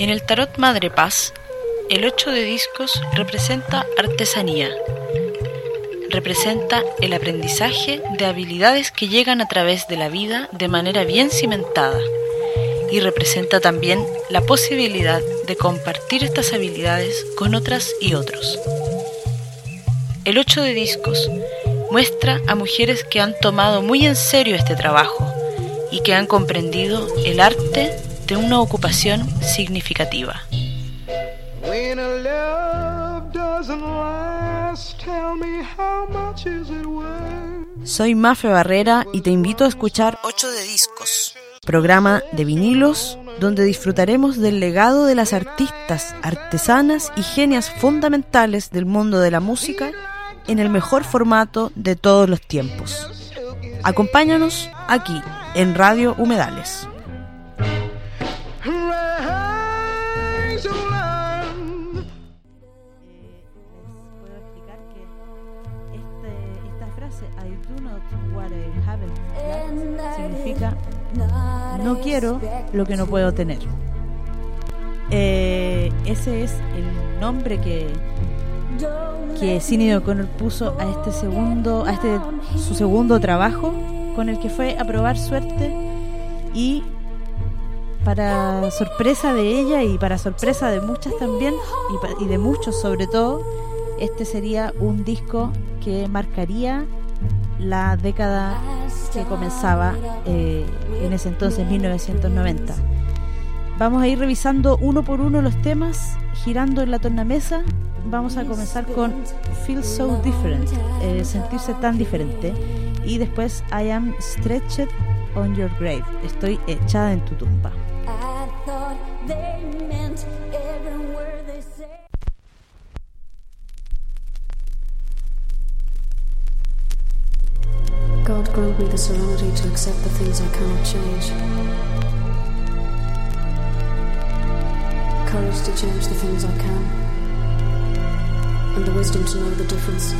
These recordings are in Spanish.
En el tarot Madre Paz, el 8 de discos representa artesanía. Representa el aprendizaje de habilidades que llegan a través de la vida de manera bien cimentada. Y representa también la posibilidad de compartir estas habilidades con otras y otros. El 8 de discos muestra a mujeres que han tomado muy en serio este trabajo y que han comprendido el arte de una ocupación significativa. Soy Mafe Barrera y te invito a escuchar 8 de Discos, programa de vinilos donde disfrutaremos del legado de las artistas, artesanas y genias fundamentales del mundo de la música en el mejor formato de todos los tiempos. Acompáñanos aquí en Radio Humedales. No quiero lo que no puedo tener. Eh, ese es el nombre que que Sidney O'Connor puso a este segundo, a este su segundo trabajo, con el que fue a probar suerte y para sorpresa de ella y para sorpresa de muchas también y, de muchos sobre todo, este sería un disco que marcaría la década que comenzaba eh, en ese entonces, 1990. Vamos a ir revisando uno por uno los temas, girando en la tornamesa vamos a comenzar con Feel So Different, eh, sentirse tan diferente. Y después I Am Stretched on Your Grave, estoy echada en tu tumba. Grant me the serenity to accept the things I cannot change. Courage to change the things I can. and the wisdom to know the difference.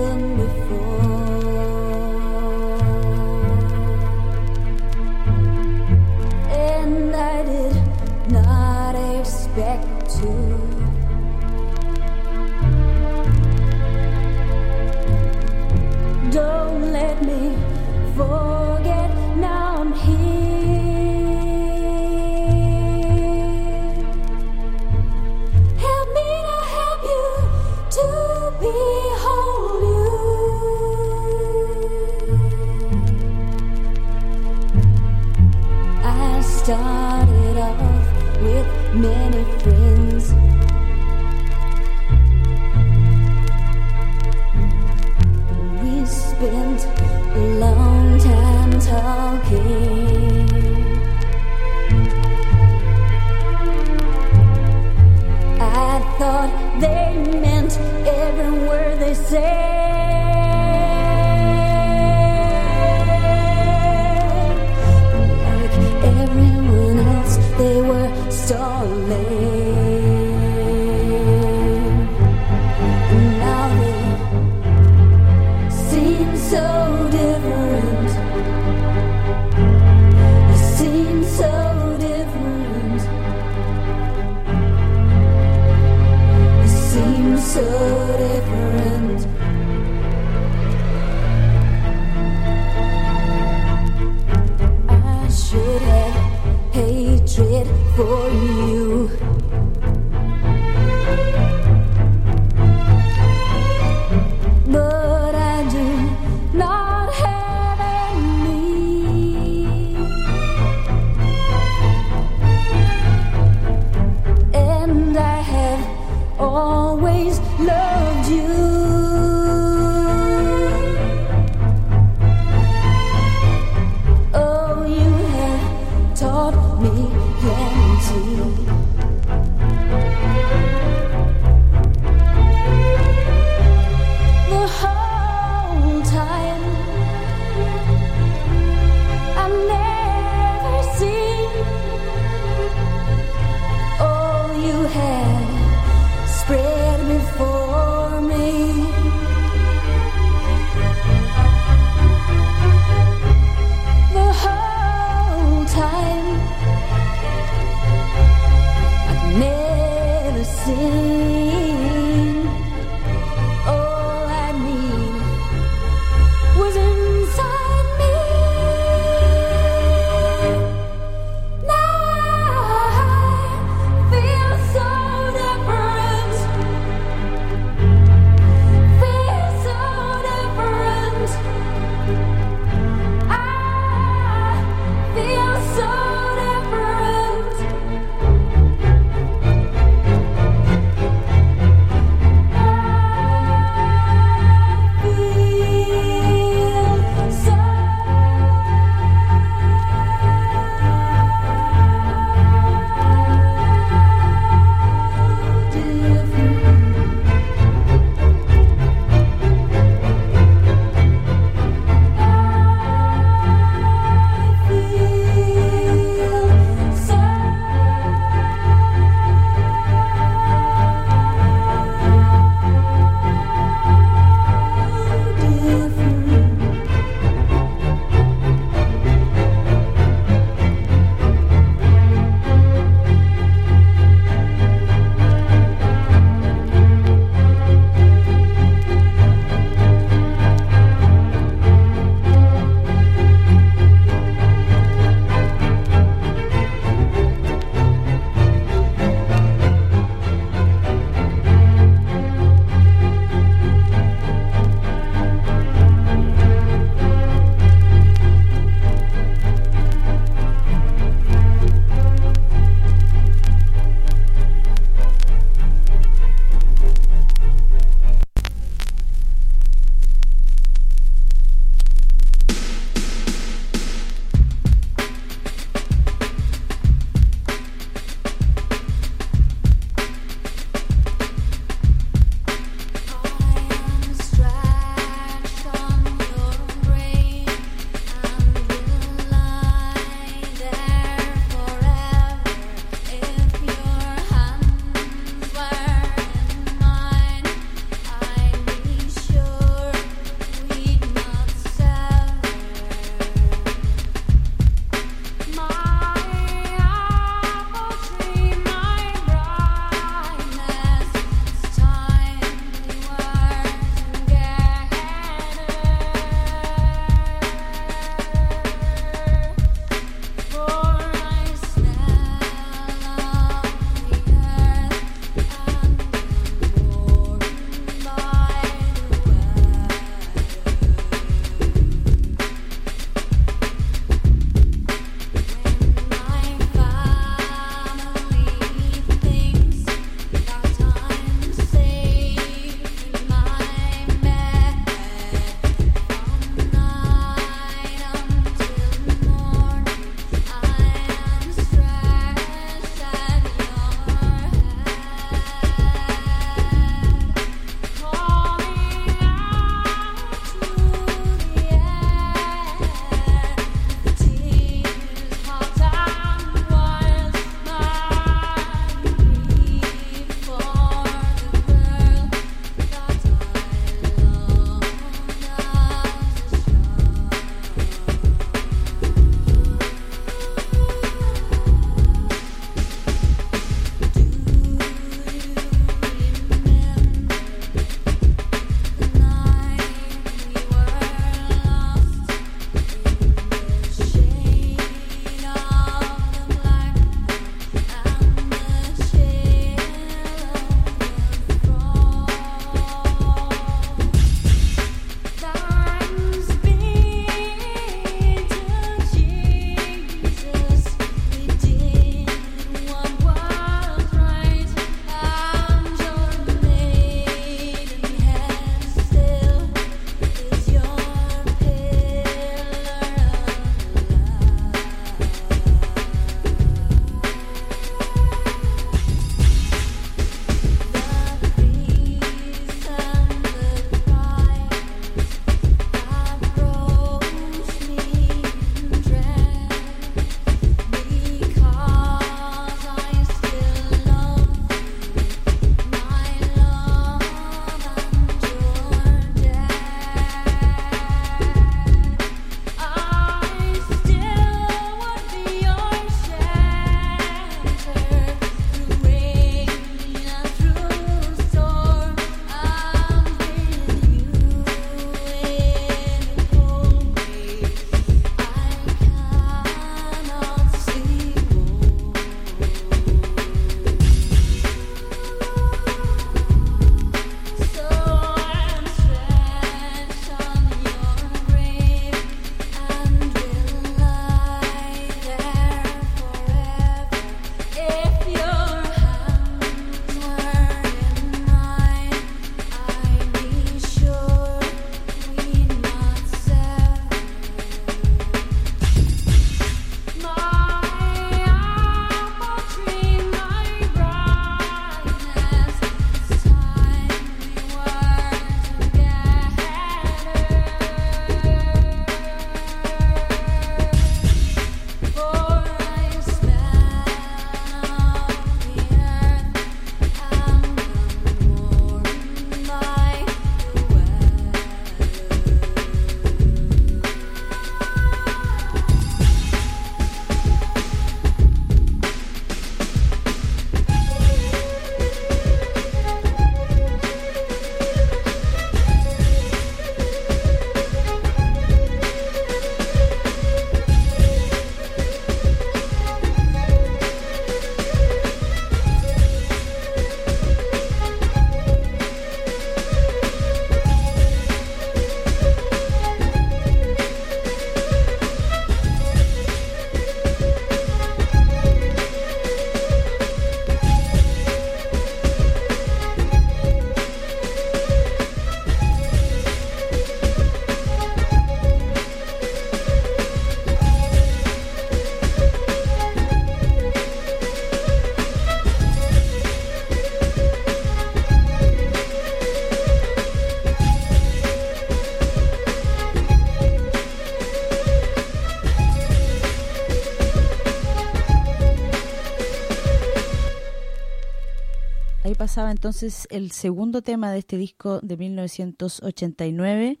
Pasaba entonces el segundo tema de este disco de 1989,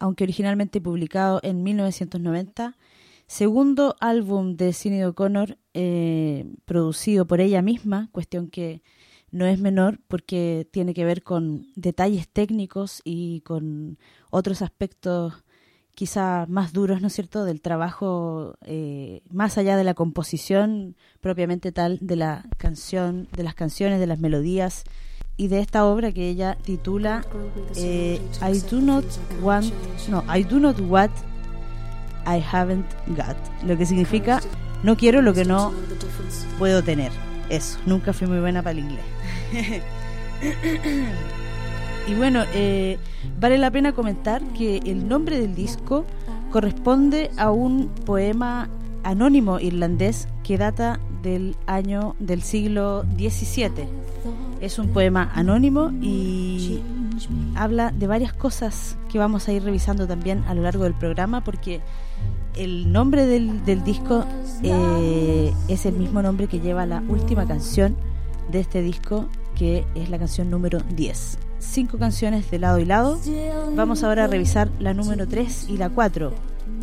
aunque originalmente publicado en 1990. Segundo álbum de Sinead O'Connor, eh, producido por ella misma, cuestión que no es menor porque tiene que ver con detalles técnicos y con otros aspectos quizá más duros, ¿no es cierto?, del trabajo eh, más allá de la composición propiamente tal de la canción, de las canciones, de las melodías y de esta obra que ella titula eh, I do not want, no, I do not what I haven't got, lo que significa no quiero lo que no puedo tener. Eso, nunca fui muy buena para el inglés. Y bueno, eh, vale la pena comentar que el nombre del disco corresponde a un poema anónimo irlandés que data del año del siglo XVII. Es un poema anónimo y habla de varias cosas que vamos a ir revisando también a lo largo del programa porque el nombre del, del disco eh, es el mismo nombre que lleva la última canción de este disco que es la canción número 10 cinco canciones de lado y lado. Vamos ahora a revisar la número 3 y la 4.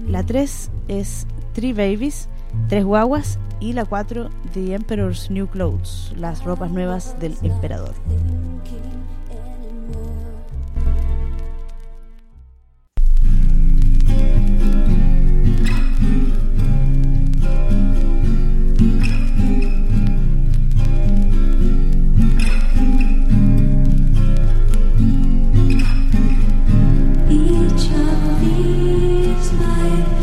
La 3 es Three Babies, Tres Guaguas, y la 4 The Emperor's New Clothes, las ropas nuevas del emperador. tonight.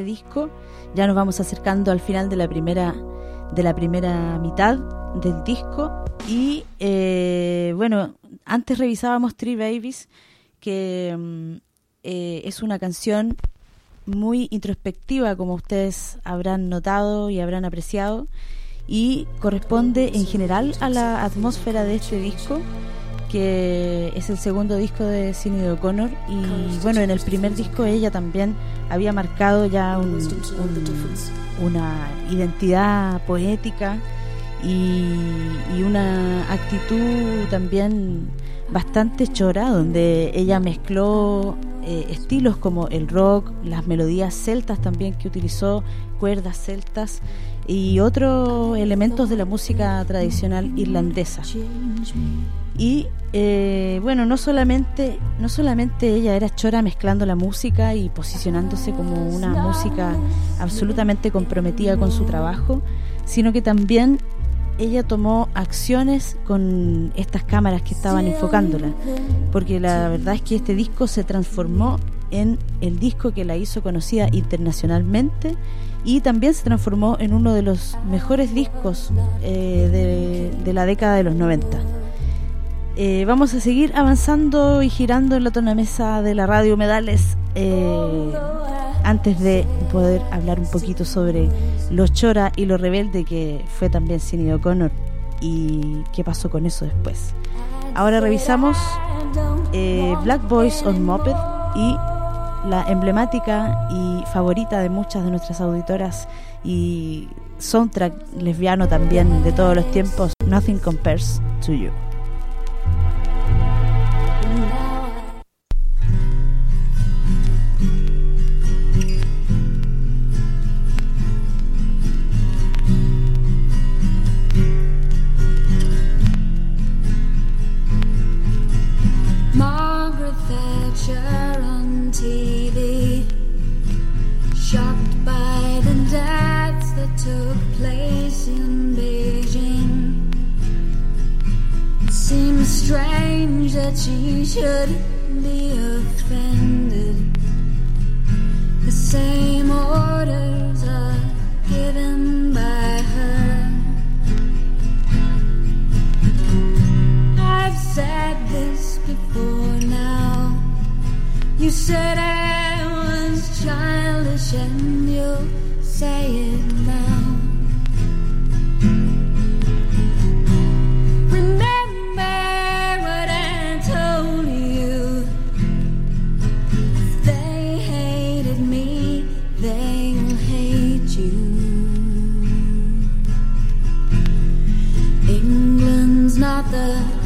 Este disco. Ya nos vamos acercando al final de la primera, de la primera mitad del disco. Y eh, bueno, antes revisábamos Three Babies, que mm, eh, es una canción muy introspectiva, como ustedes habrán notado y habrán apreciado y corresponde en general a la atmósfera de este disco que es el segundo disco de Sinead O'Connor y bueno en el primer disco ella también había marcado ya un- un- una identidad poética y, y una actitud también bastante chora donde ella mezcló eh, estilos como el rock, las melodías celtas también que utilizó, cuerdas celtas y otros elementos de la música tradicional irlandesa. Y eh, bueno, no solamente, no solamente ella era chora mezclando la música y posicionándose como una música absolutamente comprometida con su trabajo, sino que también ella tomó acciones con estas cámaras que estaban enfocándola, porque la verdad es que este disco se transformó en el disco que la hizo conocida internacionalmente y también se transformó en uno de los mejores discos eh, de, la década de los 90. Eh, vamos a seguir avanzando y girando en la tornamesa de la radio Humedales eh, antes de poder hablar un poquito sobre lo chora y lo rebelde que fue también Sinead O'Connor y qué pasó con eso después. Ahora revisamos eh, Black Boys on Moped y la emblemática y favorita de muchas de nuestras auditoras y soundtrack lesbiano también de todos los tiempos, Nothing Compares to You. Thatcher on TV, shocked by the deaths that took place in Beijing. It seems strange that she should be offended. The same orders are given by her. I've said this before now. You said I was childish, and you'll say it now. Remember what I told you. If they hated me, they'll hate you. England's not the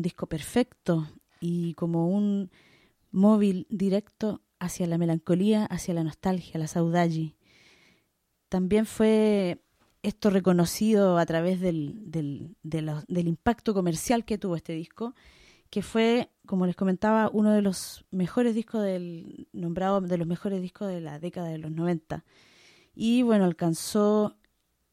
un disco perfecto y como un móvil directo hacia la melancolía, hacia la nostalgia, la saudade. También fue esto reconocido a través del, del, del impacto comercial que tuvo este disco, que fue, como les comentaba, uno de los mejores discos del, nombrado de los mejores discos de la década de los 90. Y bueno, alcanzó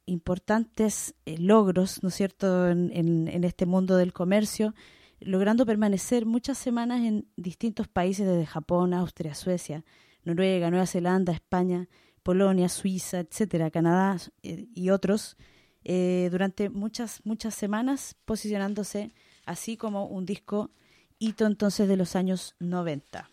importantes eh, logros, ¿no es cierto?, en, en, este mundo del comercio, logrando permanecer muchas semanas en distintos países desde Japón, Austria, Suecia, Noruega, Nueva Zelanda, España, Polonia, Suiza, etcétera, Canadá eh, y otros, eh, durante muchas, muchas semanas, posicionándose así como un disco hito entonces de los años 90.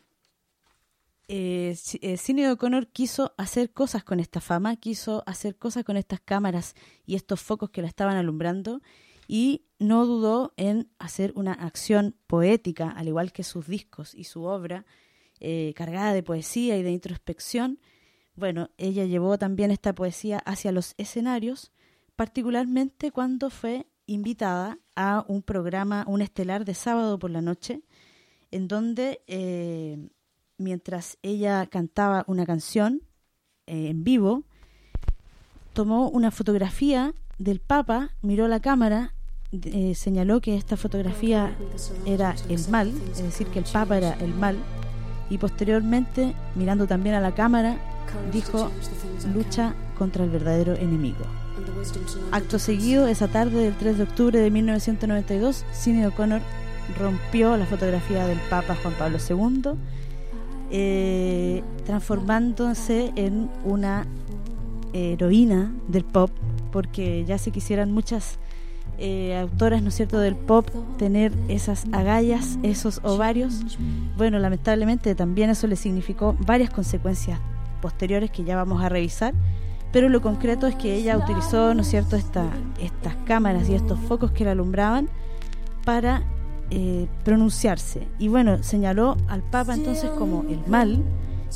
Eh, Cine O'Connor quiso hacer cosas con esta fama, quiso hacer cosas con estas cámaras y estos focos que la estaban alumbrando y no dudó en hacer una acción poética, al igual que sus discos y su obra, eh, cargada de poesía y de introspección. Bueno, ella llevó también esta poesía hacia los escenarios, particularmente cuando fue invitada a un programa, un estelar de sábado por la noche, en donde eh, mientras ella cantaba una canción eh, en vivo, tomó una fotografía del Papa, miró la cámara, eh, señaló que esta fotografía era el mal, es decir, que el Papa era el mal, y posteriormente, mirando también a la cámara, dijo lucha contra el verdadero enemigo. Acto seguido, esa tarde del 3 de octubre de 1992, Sidney O'Connor rompió la fotografía del Papa Juan Pablo II, eh, transformándose en una heroína del pop, porque ya se quisieran muchas eh, autoras, ¿no es cierto?, del pop tener esas agallas, esos ovarios. Bueno, lamentablemente también eso le significó varias consecuencias posteriores que ya vamos a revisar, pero lo concreto es que ella utilizó, ¿no es cierto?, esta, estas cámaras y estos focos que la alumbraban para eh, pronunciarse. Y bueno, señaló al Papa entonces como el mal,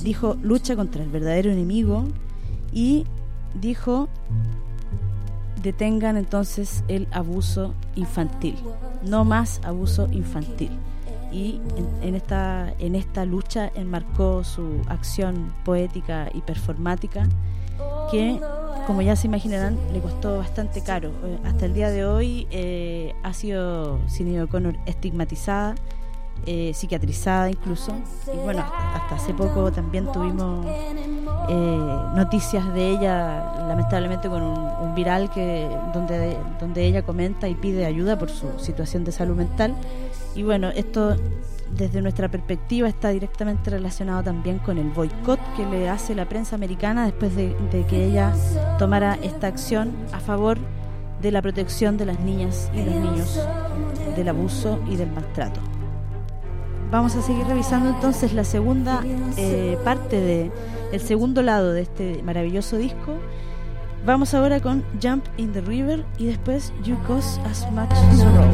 dijo lucha contra el verdadero enemigo y dijo detengan entonces el abuso infantil, no más abuso infantil. Y en, esta, en esta lucha enmarcó su acción poética y performática que, como ya se imaginarán, le costó bastante caro. Eh, hasta el día de hoy eh, ha sido Cindy O'Connor estigmatizada, eh, psiquiatrizada incluso. Y bueno, hasta hace poco también tuvimos noticias de ella, lamentablemente con un, viral que donde, donde ella comenta y pide ayuda por su situación de salud mental. Y bueno, esto desde nuestra perspectiva está directamente relacionado también con el boicot que le hace la prensa americana después de, que ella tomara esta acción a favor de la protección de las niñas y los niños del abuso y del maltrato. Vamos a seguir revisando entonces la segunda eh, parte de el segundo lado de este maravilloso disco. Vamos ahora con Jump in the River y después You Cause As Much Sorrow.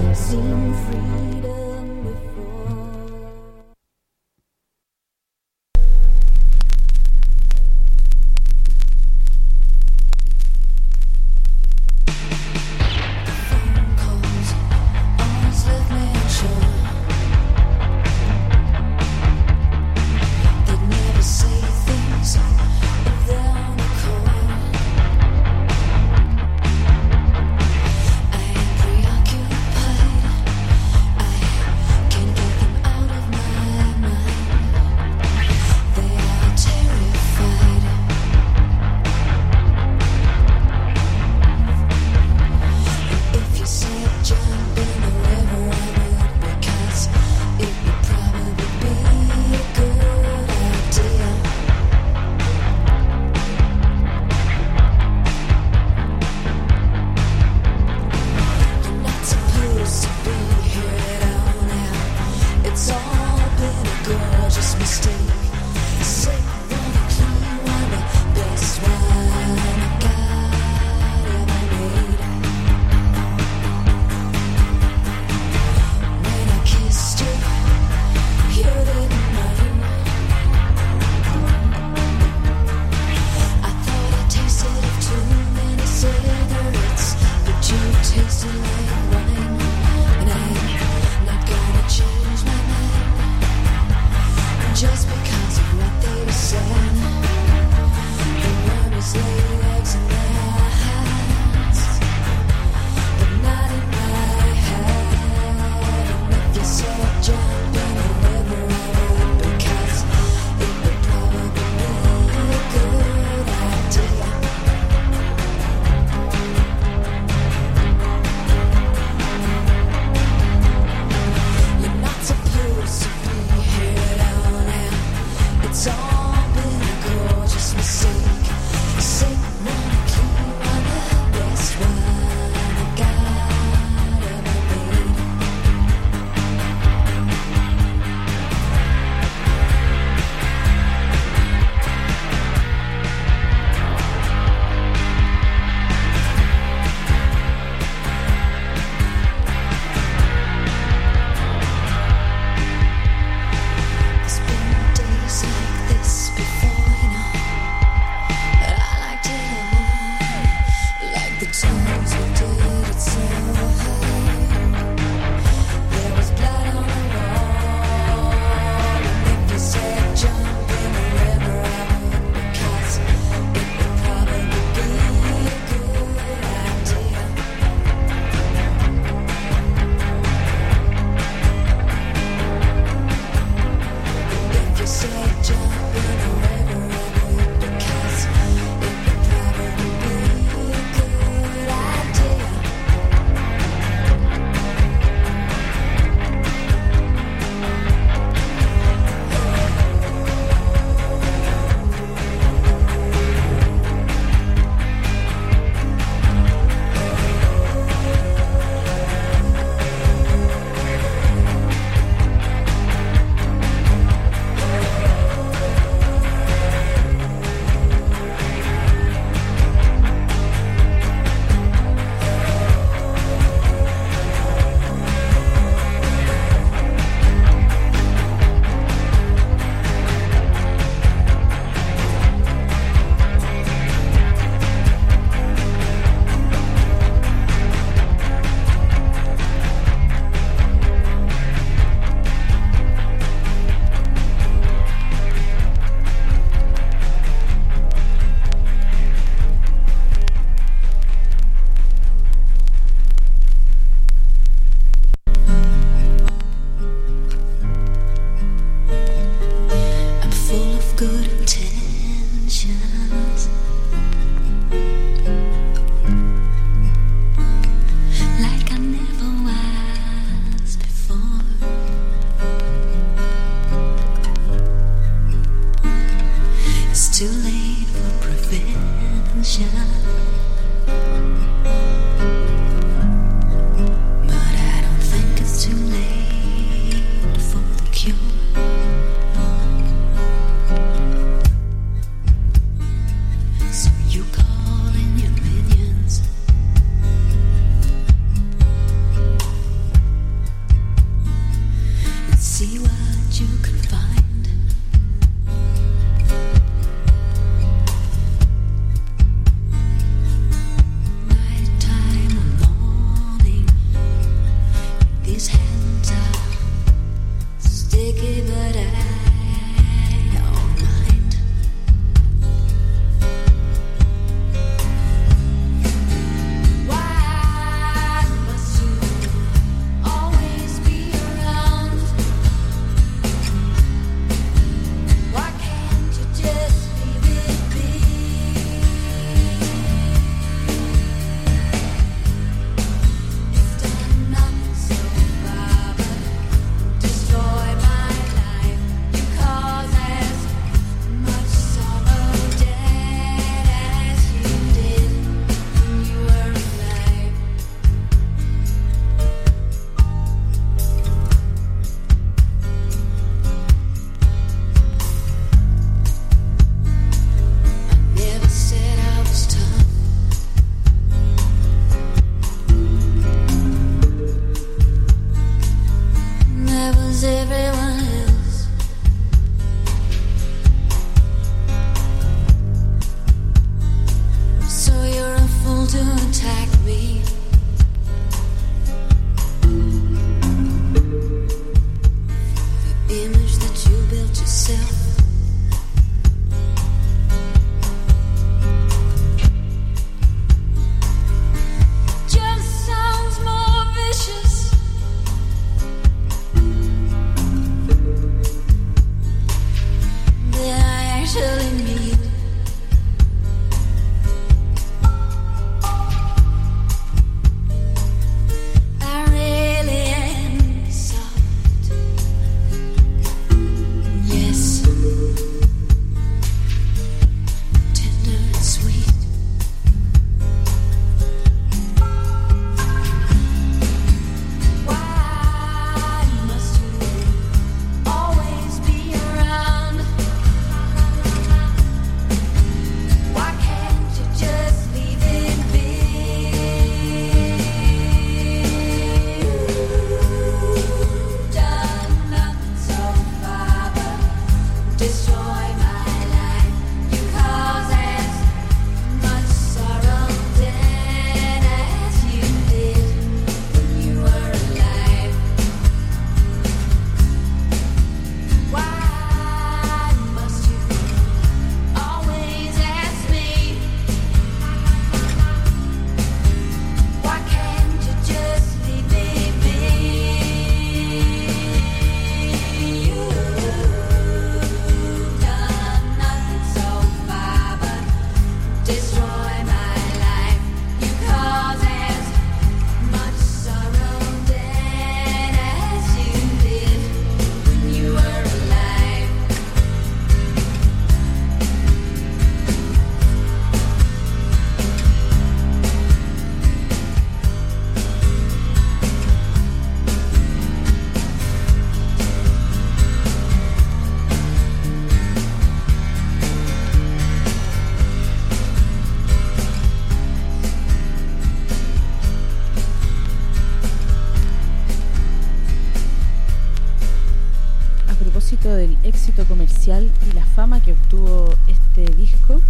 Y la fama que obtuvo este disco,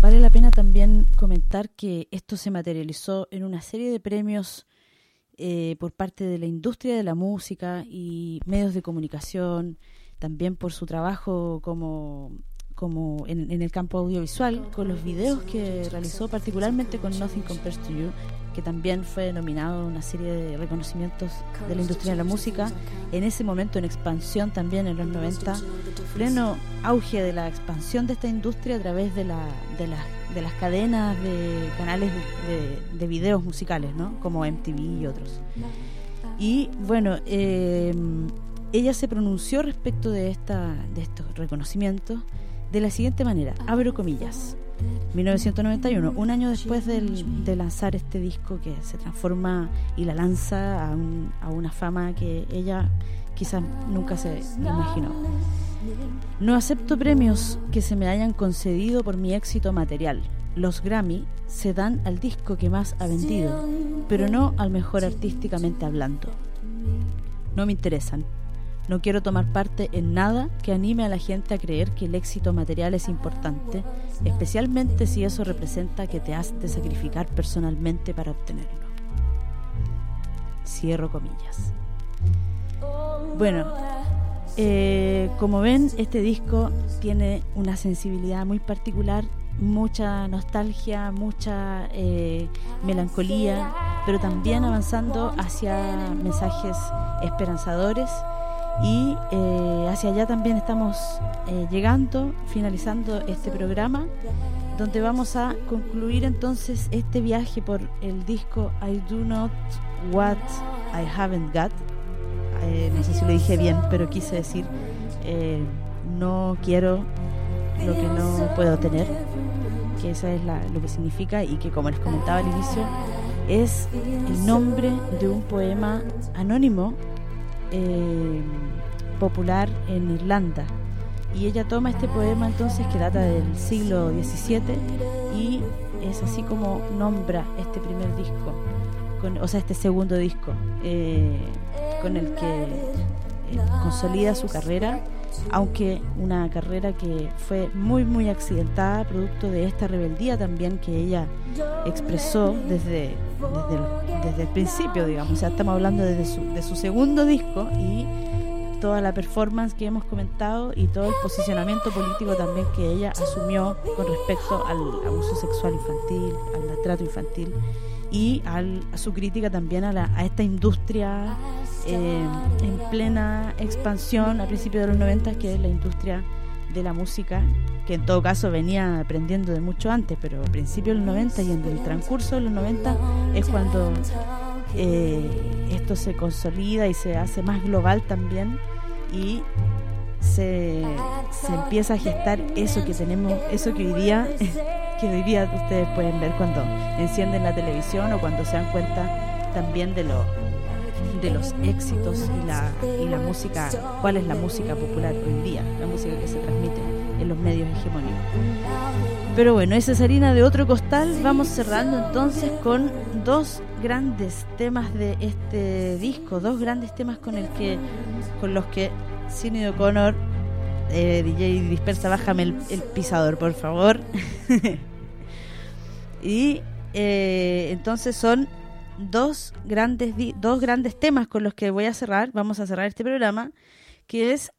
vale la pena también comentar que esto se materializó en una serie de premios eh, por parte de la industria de la música y medios de comunicación, también por su trabajo como como en, el campo audiovisual, con los videos que realizó particularmente con Nothing Compares to You, que también fue nominado una serie de reconocimientos de la industria de la música, en ese momento en expansión también en los 90, pleno auge de la expansión de esta industria a través de, la, de, de las cadenas de canales de, de, videos musicales, ¿no? como MTV y otros. Y bueno, eh, ella se pronunció respecto de, esta, de estos reconocimientos de la siguiente manera, abro comillas. 1991, un año después de lanzar este disco que se transforma y la lanza a, a una fama que ella quizás nunca se imaginó. No acepto premios que se me hayan concedido por mi éxito material. Los Grammy se dan al disco que más ha vendido, pero no al mejor artísticamente hablando. No me interesan. No quiero tomar parte en nada que anime a la gente a creer que el éxito material es importante, especialmente si eso representa que te has de sacrificar personalmente para obtenerlo. Cierro comillas. Bueno, eh, como ven, este disco tiene una sensibilidad muy particular, mucha nostalgia, mucha eh, melancolía, pero también avanzando hacia mensajes esperanzadores y eh, hacia allá también estamos eh, llegando, finalizando este programa, donde vamos a concluir entonces este viaje por el disco I Do Not What I Haven't Got. Eh, no sé si lo dije bien, pero quise decir, no quiero lo que no puedo tener, que eso es lo que significa y que como les comentaba al inicio, es el nombre de un poema anónimo eh, popular en Irlanda. Y ella toma este poema entonces que data del siglo XVII y es así como nombra este primer disco, o sea, este segundo disco, eh, con el que eh, consolida su carrera, aunque una carrera que fue muy, muy accidentada, producto de esta rebeldía también que ella expresó desde, desde, el, principio, digamos. O estamos hablando desde su, de su segundo disco y toda la performance que hemos comentado y todo el posicionamiento político también que ella asumió con respecto al abuso sexual infantil, al maltrato infantil y al, a su crítica también a, la, a esta industria eh, en plena expansión a principios de los 90, que es la industria de la música, que en todo caso venía aprendiendo de mucho antes, pero a principios de los 90 y en el transcurso de los 90 es cuando eh, esto se consolida y se hace más global también. Y se, empieza a gestar eso que tenemos, eso que hoy día, que hoy día ustedes pueden ver cuando encienden la televisión o cuando se dan cuenta también de lo de los éxitos y la, y la música, cuál es la música popular hoy día, la música que se transmite en los medios hegemónicos. Pero bueno, esa es harina de otro costal. Vamos cerrando entonces con dos grandes temas de este disco, dos grandes temas con el que con los que Cine O'Connor, eh, DJ Dispersa, bájame el, pisador, por favor. y eh, entonces son dos grandes, dos grandes temas con los que voy a cerrar, vamos a cerrar este programa, que es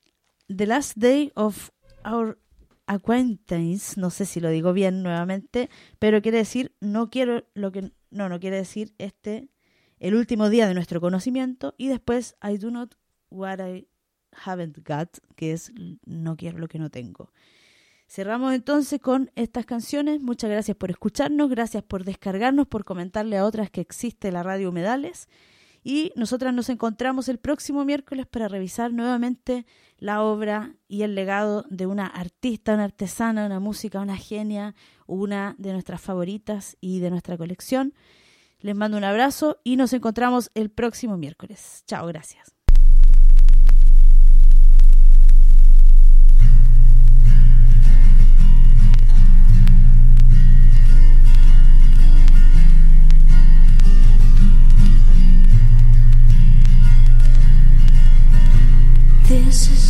The Last Day of Our Acquaintance, no sé si lo digo bien nuevamente, pero quiere decir no quiero lo que no, no quiere decir este el último día de nuestro conocimiento y después I do not what I haven't got, que es no quiero lo que no tengo. Cerramos entonces con estas canciones. Muchas gracias por escucharnos, gracias por descargarnos, por comentarle a otras que existe la radio Humedales. Y nosotras nos encontramos el próximo miércoles para revisar nuevamente la obra y el legado de una artista, una artesana, una música, una genia, una de nuestras favoritas y de nuestra colección. Les mando un abrazo y nos encontramos el próximo miércoles. Chao, gracias. This is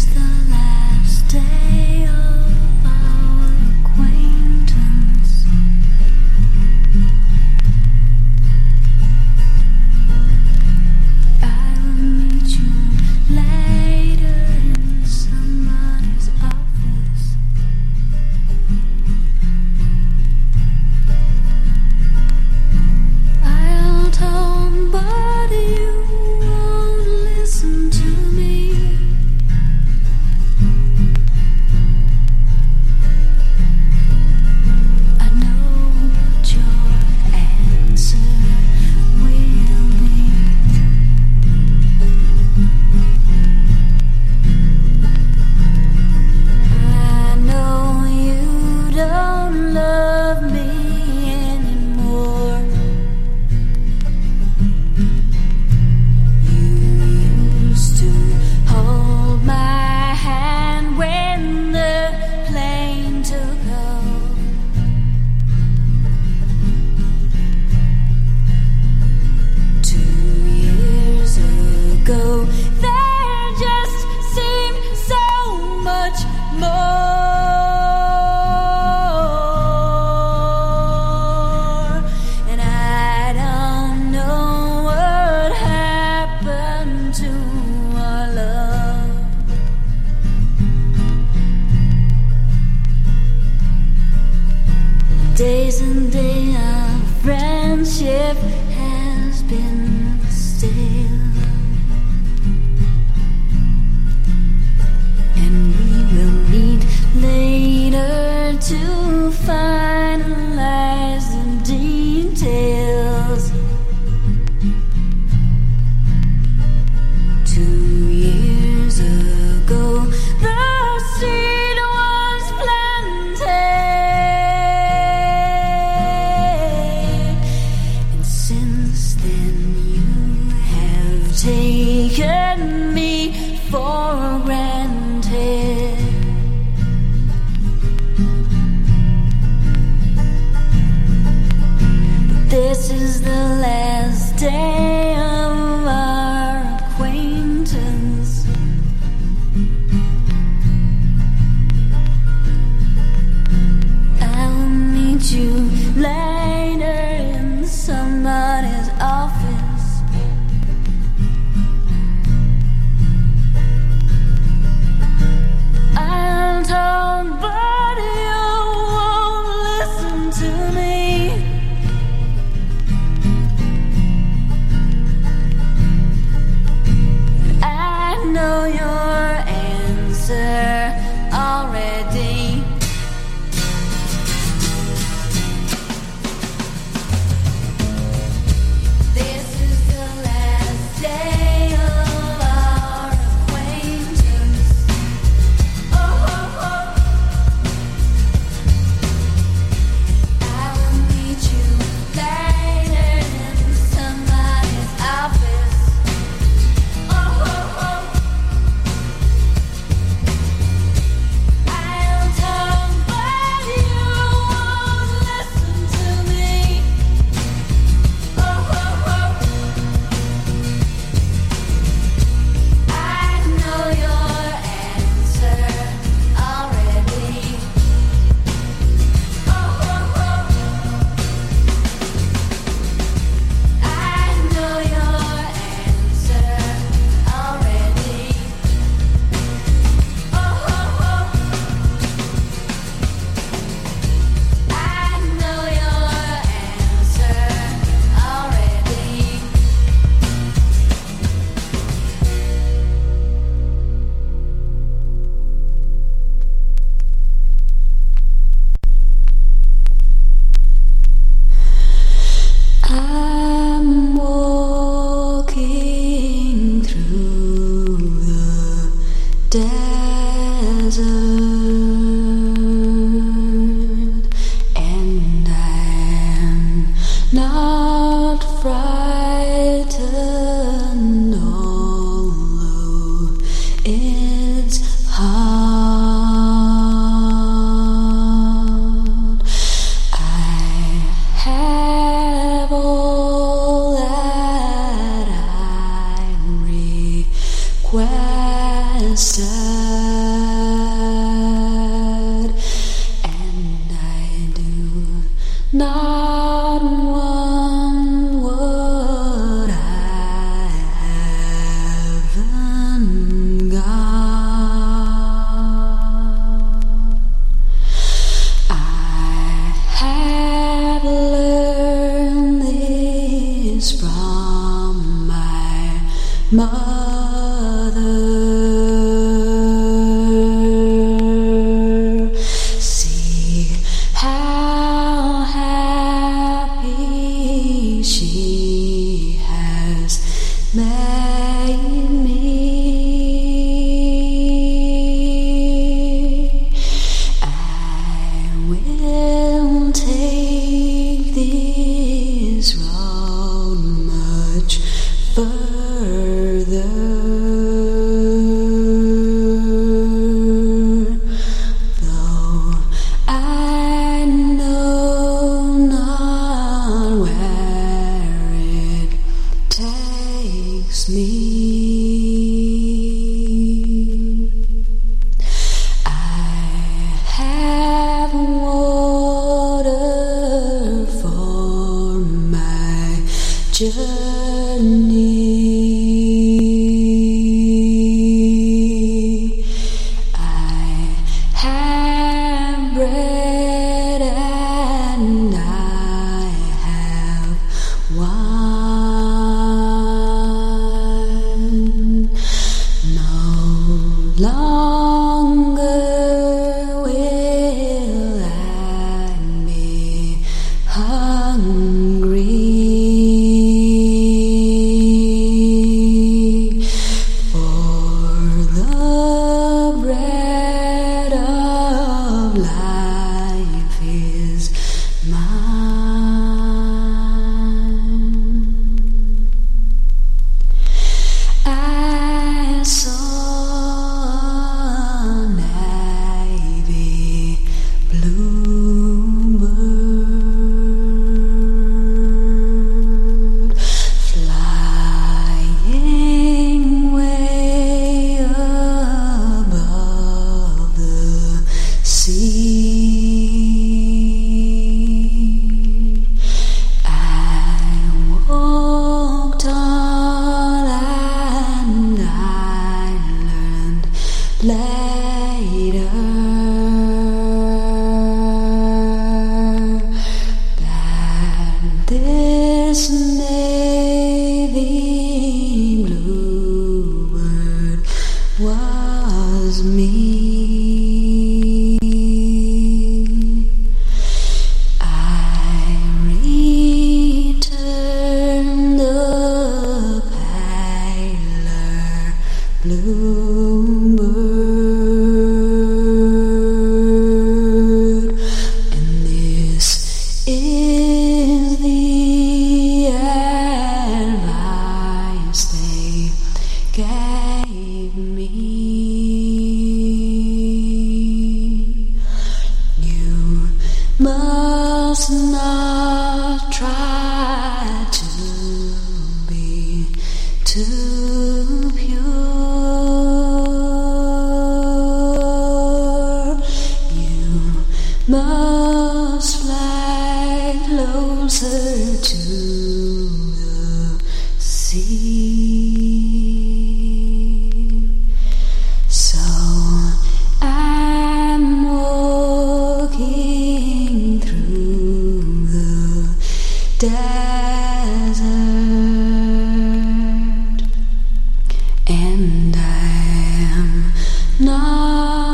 En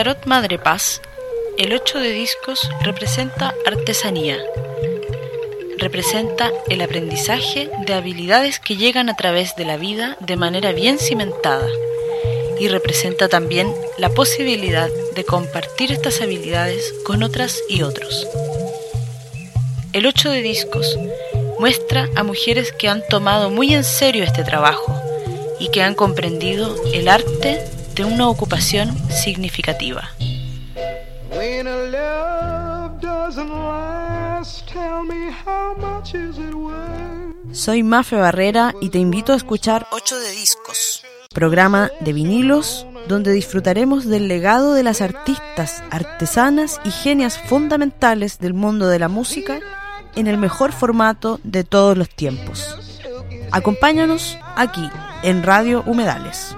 tarot Madre Paz, el 8 de discos representa artesanía. Representa el aprendizaje de habilidades que llegan a través de la vida de manera bien cimentada. Y representa también la posibilidad de compartir estas habilidades con otras y otros. El 8 de discos muestra a mujeres que han tomado muy en serio este trabajo y que han comprendido el arte de una ocupación significativa. Soy Mafe Barrera y te invito a escuchar 8 de discos, programa de vinilos donde disfrutaremos del legado de las artistas, artesanas y genias fundamentales del mundo de la música en el mejor formato de todos los tiempos. Acompáñanos aquí en Radio Humedales.